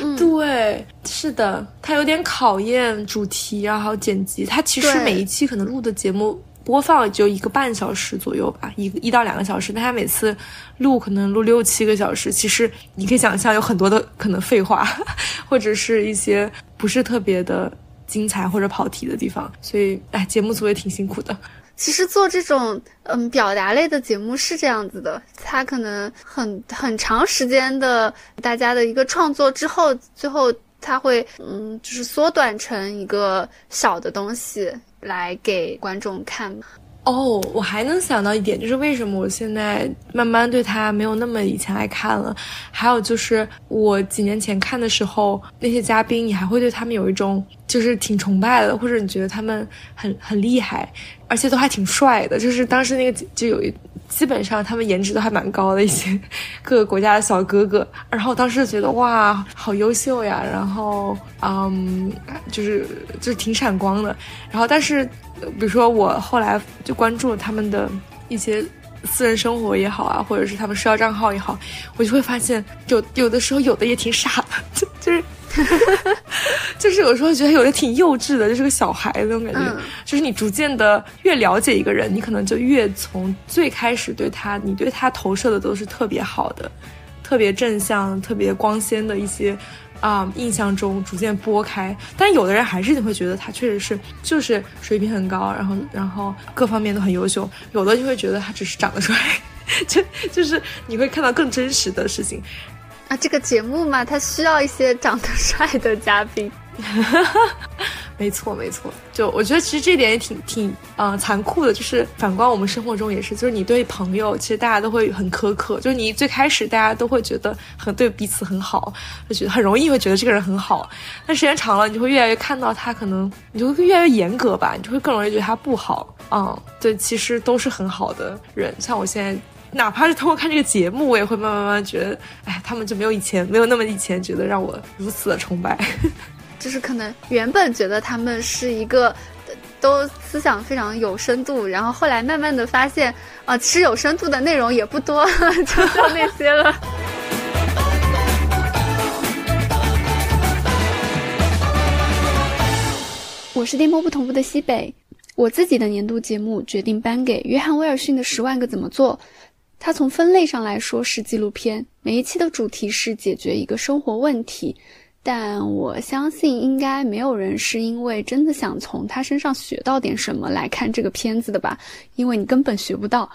嗯，对，是的，它有点考验主题啊，还有剪辑。它其实每一期可能录的节目。播放就一个半小时左右吧，一一到两个小时。但他每次录可能录六七个小时，其实你可以想象有很多的可能废话，或者是一些不是特别的精彩或者跑题的地方。所以，哎，节目组也挺辛苦的。其实做这种嗯表达类的节目是这样子的，它可能很很长时间的大家的一个创作之后，最后它会嗯就是缩短成一个小的东西。来给观众看，哦，我还能想到一点，就是为什么我现在慢慢对他没有那么以前爱看了。还有就是我几年前看的时候，那些嘉宾你还会对他们有一种就是挺崇拜的，或者你觉得他们很很厉害，而且都还挺帅的。就是当时那个就有一。基本上他们颜值都还蛮高的一些各个国家的小哥哥，然后当时觉得哇，好优秀呀，然后嗯，就是就是挺闪光的。然后但是，比如说我后来就关注了他们的一些私人生活也好啊，或者是他们社交账号也好，我就会发现有有的时候有的也挺傻的，就就是。就是有时候觉得有的挺幼稚的，就是个小孩那种感觉。就是你逐渐的越了解一个人，你可能就越从最开始对他，你对他投射的都是特别好的、特别正向、特别光鲜的一些啊印象中逐渐拨开。但有的人还是会觉得他确实是就是水平很高，然后然后各方面都很优秀。有的就会觉得他只是长得帅，就就是你会看到更真实的事情。啊，这个节目嘛，它需要一些长得帅的嘉宾。哈 哈没错，没错。就我觉得，其实这点也挺挺呃残酷的。就是反观我们生活中也是，就是你对朋友，其实大家都会很苛刻。就是你最开始大家都会觉得很对彼此很好，就觉得很容易会觉得这个人很好。但时间长了，你就会越来越看到他，可能你就会越来越严格吧，你就会更容易觉得他不好。嗯，对，其实都是很好的人。像我现在。哪怕是通过看这个节目，我也会慢慢慢慢觉得，哎，他们就没有以前没有那么以前觉得让我如此的崇拜。就是可能原本觉得他们是一个都思想非常有深度，然后后来慢慢的发现，啊，其实有深度的内容也不多，就就那些了。我是颠簸不同步的西北，我自己的年度节目决定颁给约翰威尔逊的《十万个怎么做》。它从分类上来说是纪录片，每一期的主题是解决一个生活问题，但我相信应该没有人是因为真的想从他身上学到点什么来看这个片子的吧？因为你根本学不到。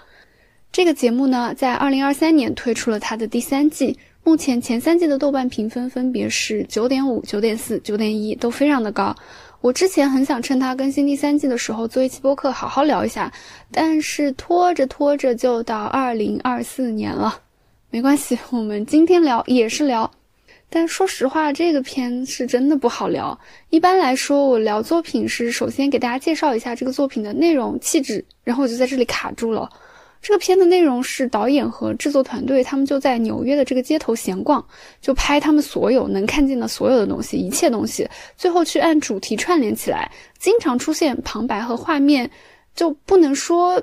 这个节目呢，在二零二三年推出了它的第三季，目前前三季的豆瓣评分分别是九点五、九点四、九点一，都非常的高。我之前很想趁它更新第三季的时候做一期播客，好好聊一下，但是拖着拖着就到二零二四年了。没关系，我们今天聊也是聊，但说实话，这个片是真的不好聊。一般来说，我聊作品是首先给大家介绍一下这个作品的内容、气质，然后我就在这里卡住了。这个片的内容是导演和制作团队，他们就在纽约的这个街头闲逛，就拍他们所有能看见的所有的东西，一切东西，最后去按主题串联起来。经常出现旁白和画面，就不能说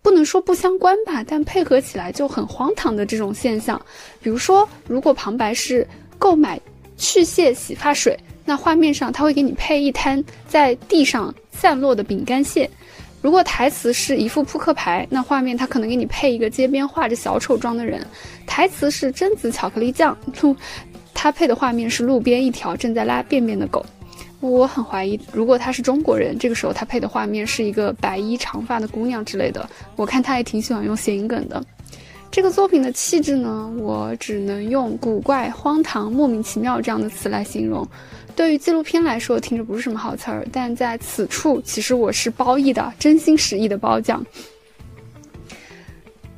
不能说不相关吧，但配合起来就很荒唐的这种现象。比如说，如果旁白是购买去屑洗发水，那画面上他会给你配一摊在地上散落的饼干屑。如果台词是一副扑克牌，那画面他可能给你配一个街边画着小丑妆的人；台词是榛子巧克力酱，路他配的画面是路边一条正在拉便便的狗。我很怀疑，如果他是中国人，这个时候他配的画面是一个白衣长发的姑娘之类的。我看他也挺喜欢用谐音梗的。这个作品的气质呢，我只能用古怪、荒唐、莫名其妙这样的词来形容。对于纪录片来说，听着不是什么好词儿，但在此处，其实我是褒义的，真心实意的褒奖。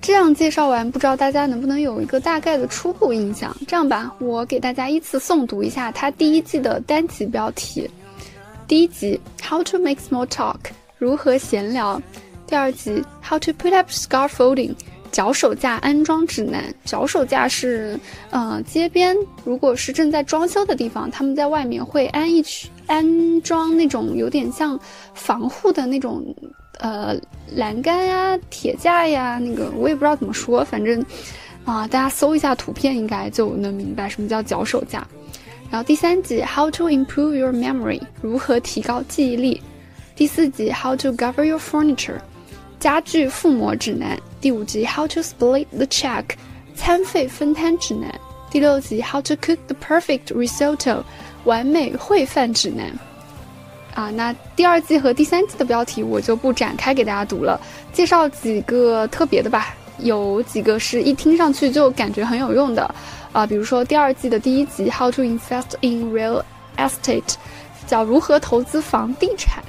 这样介绍完，不知道大家能不能有一个大概的初步印象？这样吧，我给大家依次诵读一下它第一季的单集标题：第一集 How to make small talk，如何闲聊；第二集 How to put up scaffolding。脚手架安装指南。脚手架是，呃，街边如果是正在装修的地方，他们在外面会安一区安装那种有点像防护的那种，呃，栏杆呀、铁架呀，那个我也不知道怎么说，反正，啊，大家搜一下图片应该就能明白什么叫脚手架。然后第三集 How to improve your memory，如何提高记忆力。第四集 How to cover your furniture。家具附魔指南第五集 How to split the check 餐费分摊指南第六集 How to cook the perfect risotto 完美烩饭指南啊，那第二季和第三季的标题我就不展开给大家读了，介绍几个特别的吧。有几个是一听上去就感觉很有用的啊，比如说第二季的第一集 How to invest in real estate 叫如何投资房地产。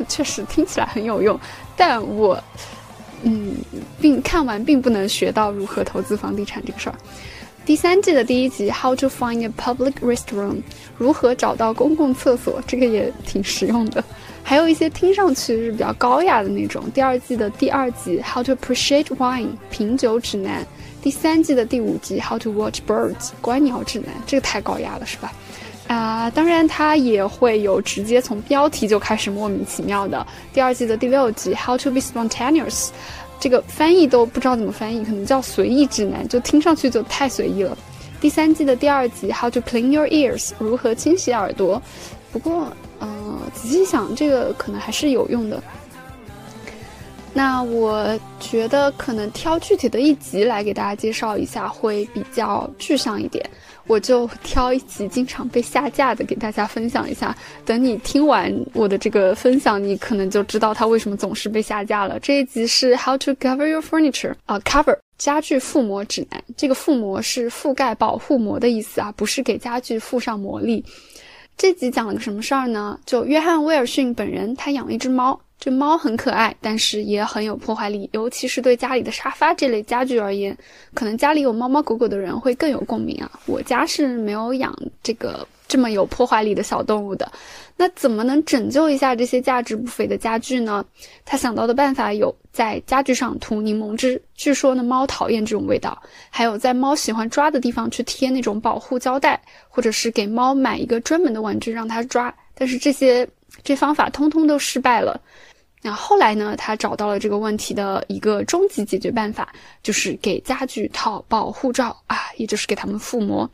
确实听起来很有用，但我嗯，并看完并不能学到如何投资房地产这个事儿。第三季的第一集《How to Find a Public Restroom》，如何找到公共厕所，这个也挺实用的。还有一些听上去是比较高雅的那种。第二季的第二集《How to Appreciate Wine》品酒指南，第三季的第五集《How to Watch Birds》观鸟指南，这个太高雅了，是吧？啊，当然它也会有直接从标题就开始莫名其妙的。第二季的第六集《How to Be Spontaneous》，这个翻译都不知道怎么翻译，可能叫随意指南，就听上去就太随意了。第三季的第二集《How to Clean Your Ears》，如何清洗耳朵？不过。呃，仔细想，这个可能还是有用的。那我觉得可能挑具体的一集来给大家介绍一下，会比较具象一点。我就挑一集经常被下架的给大家分享一下。等你听完我的这个分享，你可能就知道它为什么总是被下架了。这一集是 How to Cover Your Furniture 啊，Cover 家具覆膜指南。这个覆膜是覆盖、保护膜的意思啊，不是给家具附上魔力。这集讲了个什么事儿呢？就约翰威尔逊本人，他养了一只猫，这猫很可爱，但是也很有破坏力，尤其是对家里的沙发这类家具而言，可能家里有猫猫狗狗的人会更有共鸣啊。我家是没有养这个。这么有破坏力的小动物的，那怎么能拯救一下这些价值不菲的家具呢？他想到的办法有在家具上涂柠檬汁，据说呢猫讨厌这种味道；还有在猫喜欢抓的地方去贴那种保护胶带，或者是给猫买一个专门的玩具让它抓。但是这些这方法通通都失败了。那后来呢，他找到了这个问题的一个终极解决办法，就是给家具套保护罩啊，也就是给他们覆膜。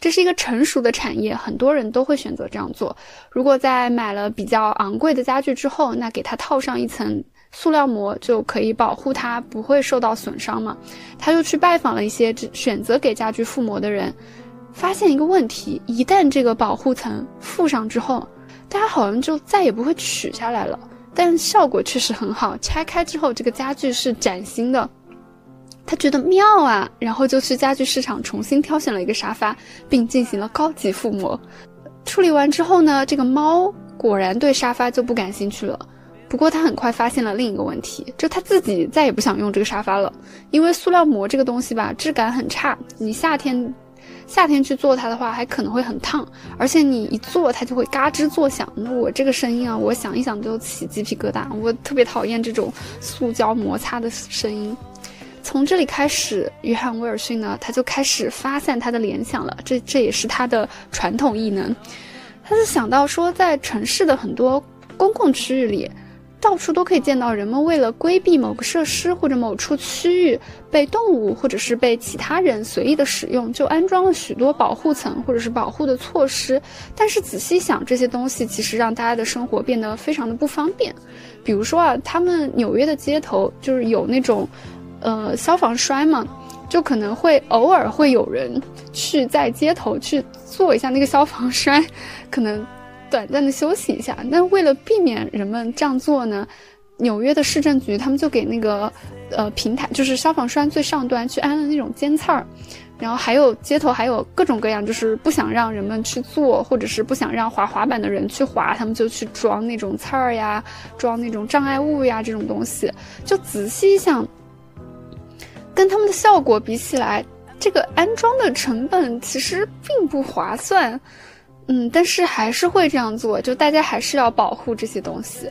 这是一个成熟的产业，很多人都会选择这样做。如果在买了比较昂贵的家具之后，那给它套上一层塑料膜，就可以保护它不会受到损伤嘛？他就去拜访了一些选择给家具覆膜的人，发现一个问题：一旦这个保护层覆上之后，大家好像就再也不会取下来了。但效果确实很好，拆开之后这个家具是崭新的。他觉得妙啊，然后就去家具市场重新挑选了一个沙发，并进行了高级覆膜。处理完之后呢，这个猫果然对沙发就不感兴趣了。不过他很快发现了另一个问题，就他自己再也不想用这个沙发了，因为塑料膜这个东西吧，质感很差。你夏天夏天去坐它的话，还可能会很烫，而且你一坐它就会嘎吱作响。那我这个声音啊，我想一想就起鸡皮疙瘩，我特别讨厌这种塑胶摩擦的声音。从这里开始，约翰·威尔逊呢，他就开始发散他的联想了。这这也是他的传统异能。他就想到说，在城市的很多公共区域里，到处都可以见到人们为了规避某个设施或者某处区域被动物或者是被其他人随意的使用，就安装了许多保护层或者是保护的措施。但是仔细想，这些东西其实让大家的生活变得非常的不方便。比如说啊，他们纽约的街头就是有那种。呃，消防栓嘛，就可能会偶尔会有人去在街头去做一下那个消防栓，可能短暂的休息一下。那为了避免人们这样做呢，纽约的市政局他们就给那个呃平台，就是消防栓最上端去安了那种尖刺儿，然后还有街头还有各种各样，就是不想让人们去做，或者是不想让滑滑板的人去滑，他们就去装那种刺儿呀，装那种障碍物呀这种东西。就仔细一想。跟他们的效果比起来，这个安装的成本其实并不划算，嗯，但是还是会这样做，就大家还是要保护这些东西。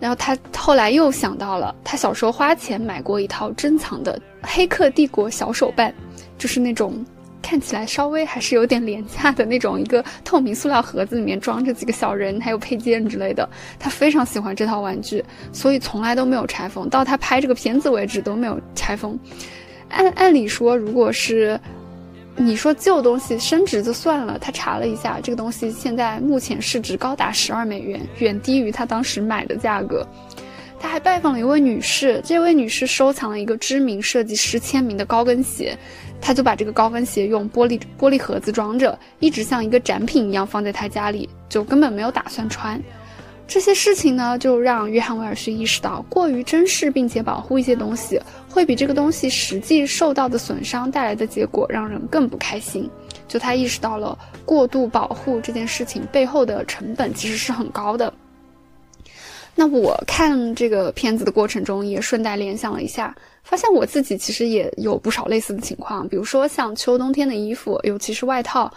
然后他后来又想到了，他小时候花钱买过一套珍藏的《黑客帝国》小手办，就是那种看起来稍微还是有点廉价的那种，一个透明塑料盒子里面装着几个小人，还有配件之类的。他非常喜欢这套玩具，所以从来都没有拆封，到他拍这个片子为止都没有拆封。按按理说，如果是你说旧东西升值就算了，他查了一下，这个东西现在目前市值高达十二美元，远低于他当时买的价格。他还拜访了一位女士，这位女士收藏了一个知名设计师签名的高跟鞋，他就把这个高跟鞋用玻璃玻璃盒子装着，一直像一个展品一样放在他家里，就根本没有打算穿。这些事情呢，就让约翰·威尔逊意识到，过于珍视并且保护一些东西，会比这个东西实际受到的损伤带来的结果让人更不开心。就他意识到了过度保护这件事情背后的成本其实是很高的。那我看这个片子的过程中，也顺带联想了一下，发现我自己其实也有不少类似的情况，比如说像秋冬天的衣服，尤其是外套，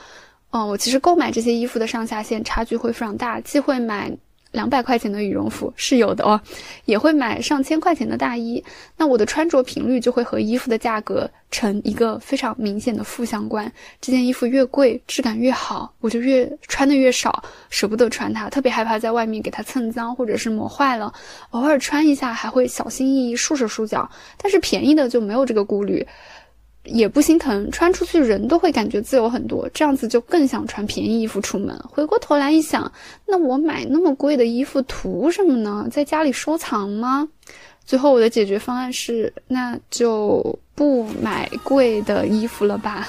嗯，我其实购买这些衣服的上下限差距会非常大，既会买。两百块钱的羽绒服是有的哦，也会买上千块钱的大衣。那我的穿着频率就会和衣服的价格成一个非常明显的负相关。这件衣服越贵，质感越好，我就越穿的越少，舍不得穿它，特别害怕在外面给它蹭脏或者是磨坏了。偶尔穿一下还会小心翼翼束手束脚，但是便宜的就没有这个顾虑。也不心疼，穿出去人都会感觉自由很多，这样子就更想穿便宜衣服出门。回过头来一想，那我买那么贵的衣服图什么呢？在家里收藏吗？最后我的解决方案是，那就不买贵的衣服了吧。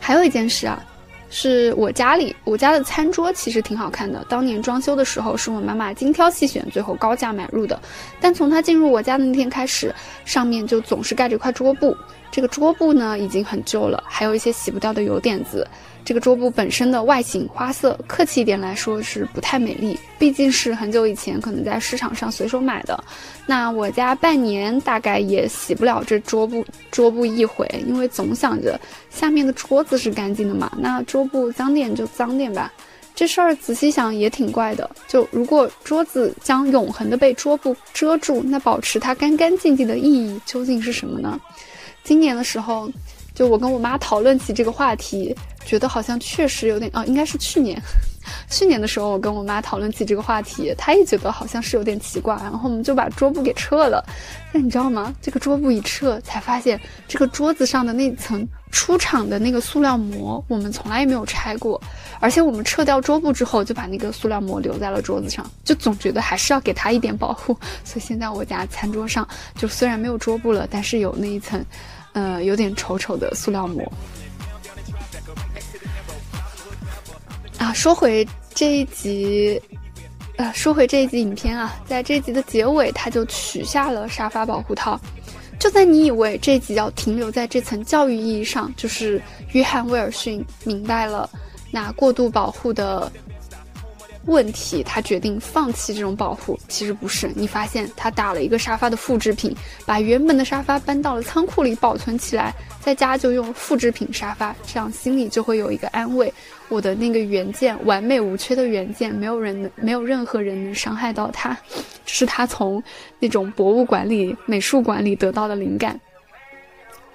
还有一件事啊。是我家里，我家的餐桌其实挺好看的。当年装修的时候，是我妈妈精挑细选，最后高价买入的。但从她进入我家的那天开始，上面就总是盖着一块桌布。这个桌布呢，已经很旧了，还有一些洗不掉的油点子。这个桌布本身的外形花色，客气一点来说是不太美丽，毕竟是很久以前可能在市场上随手买的。那我家半年大概也洗不了这桌布桌布一回，因为总想着下面的桌子是干净的嘛，那桌布脏点就脏点吧。这事儿仔细想也挺怪的，就如果桌子将永恒的被桌布遮住，那保持它干干净净的意义究竟是什么呢？今年的时候，就我跟我妈讨论起这个话题，觉得好像确实有点哦，应该是去年，去年的时候我跟我妈讨论起这个话题，她也觉得好像是有点奇怪，然后我们就把桌布给撤了。但你知道吗？这个桌布一撤，才发现这个桌子上的那层出厂的那个塑料膜，我们从来也没有拆过，而且我们撤掉桌布之后，就把那个塑料膜留在了桌子上，就总觉得还是要给它一点保护。所以现在我家餐桌上就虽然没有桌布了，但是有那一层。呃，有点丑丑的塑料膜。啊，说回这一集，呃，说回这一集影片啊，在这一集的结尾，他就取下了沙发保护套。就在你以为这一集要停留在这层教育意义上，就是约翰威尔逊明白了那过度保护的。问题，他决定放弃这种保护。其实不是，你发现他打了一个沙发的复制品，把原本的沙发搬到了仓库里保存起来，在家就用复制品沙发，这样心里就会有一个安慰。我的那个原件完美无缺的原件，没有人，没有任何人能伤害到它。这是他从那种博物馆里、美术馆里得到的灵感。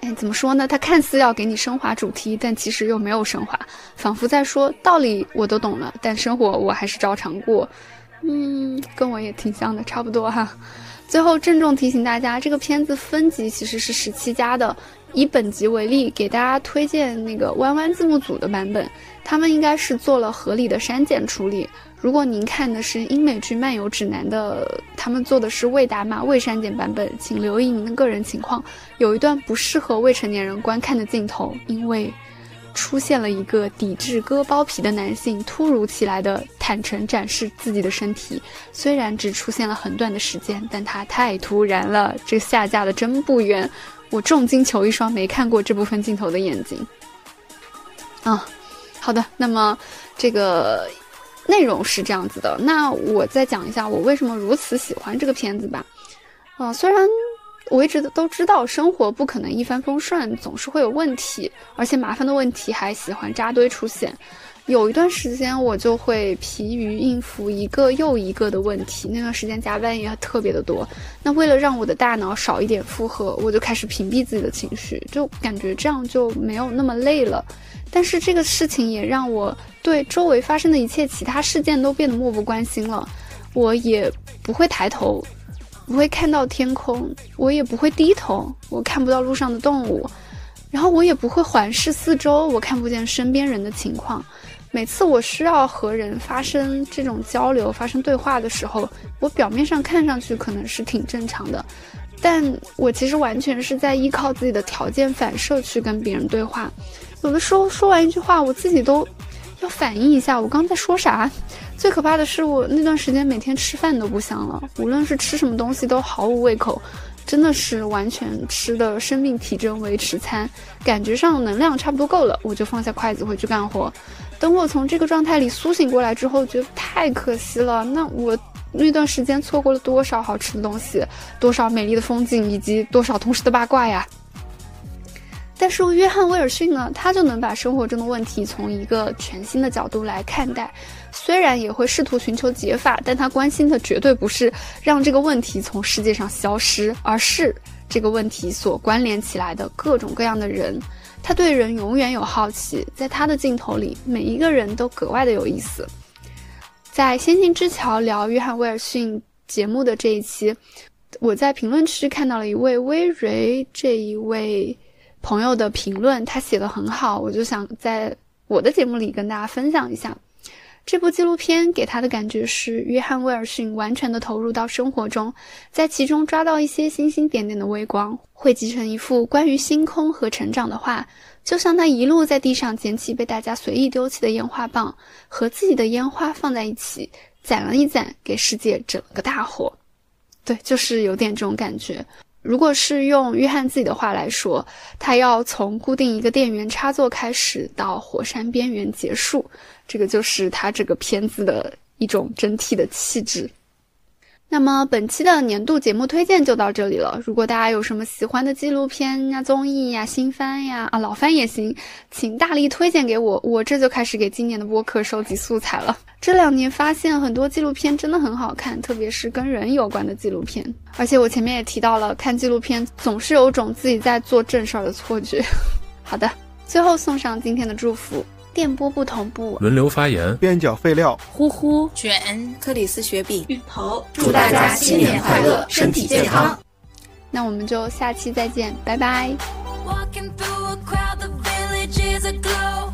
哎，怎么说呢？它看似要给你升华主题，但其实又没有升华，仿佛在说道理我都懂了，但生活我还是照常过。嗯，跟我也挺像的，差不多哈。最后郑重提醒大家，这个片子分级其实是十七加的。以本集为例，给大家推荐那个弯弯字幕组的版本，他们应该是做了合理的删减处理。如果您看的是英美剧漫游指南的，他们做的是未打码未删减版本，请留意您的个人情况。有一段不适合未成年人观看的镜头，因为出现了一个抵制割包皮的男性突如其来的坦诚展示自己的身体，虽然只出现了很短的时间，但他太突然了，这下架的真不冤。我重金求一双没看过这部分镜头的眼睛。啊，好的，那么这个。内容是这样子的，那我再讲一下我为什么如此喜欢这个片子吧。啊，虽然我一直都知道生活不可能一帆风顺，总是会有问题，而且麻烦的问题还喜欢扎堆出现。有一段时间我就会疲于应付一个又一个的问题，那段时间加班也特别的多。那为了让我的大脑少一点负荷，我就开始屏蔽自己的情绪，就感觉这样就没有那么累了。但是这个事情也让我对周围发生的一切其他事件都变得漠不关心了。我也不会抬头，不会看到天空，我也不会低头，我看不到路上的动物，然后我也不会环视四周，我看不见身边人的情况。每次我需要和人发生这种交流、发生对话的时候，我表面上看上去可能是挺正常的，但我其实完全是在依靠自己的条件反射去跟别人对话。有的时候说完一句话，我自己都要反应一下，我刚在说啥。最可怕的是，我那段时间每天吃饭都不香了，无论是吃什么东西都毫无胃口，真的是完全吃的生命体征维持餐，感觉上能量差不多够了，我就放下筷子回去干活。等我从这个状态里苏醒过来之后，觉得太可惜了。那我那段时间错过了多少好吃的东西，多少美丽的风景，以及多少同事的八卦呀！但是约翰威尔逊呢，他就能把生活中的问题从一个全新的角度来看待，虽然也会试图寻求解法，但他关心的绝对不是让这个问题从世界上消失，而是这个问题所关联起来的各种各样的人。他对人永远有好奇，在他的镜头里，每一个人都格外的有意思。在《仙境之桥》聊约翰威尔逊节目的这一期，我在评论区看到了一位微蕊这一位朋友的评论，他写的很好，我就想在我的节目里跟大家分享一下。这部纪录片给他的感觉是，约翰威尔逊完全的投入到生活中，在其中抓到一些星星点点的微光，汇集成一幅关于星空和成长的画。就像他一路在地上捡起被大家随意丢弃的烟花棒，和自己的烟花放在一起，攒了一攒，给世界整了个大火。对，就是有点这种感觉。如果是用约翰自己的话来说，他要从固定一个电源插座开始，到火山边缘结束。这个就是他这个片子的一种整体的气质。那么本期的年度节目推荐就到这里了。如果大家有什么喜欢的纪录片呀、综艺呀、新番呀啊老番也行，请大力推荐给我，我这就开始给今年的播客收集素材了。这两年发现很多纪录片真的很好看，特别是跟人有关的纪录片。而且我前面也提到了，看纪录片总是有种自己在做正事儿的错觉。好的，最后送上今天的祝福。电波不同步。轮流发言。边角废料。呼呼。卷。克里斯雪饼浴袍祝大家新年快乐身体健康。那我们就下期再见拜拜。Walking through a crowd the village is aglow.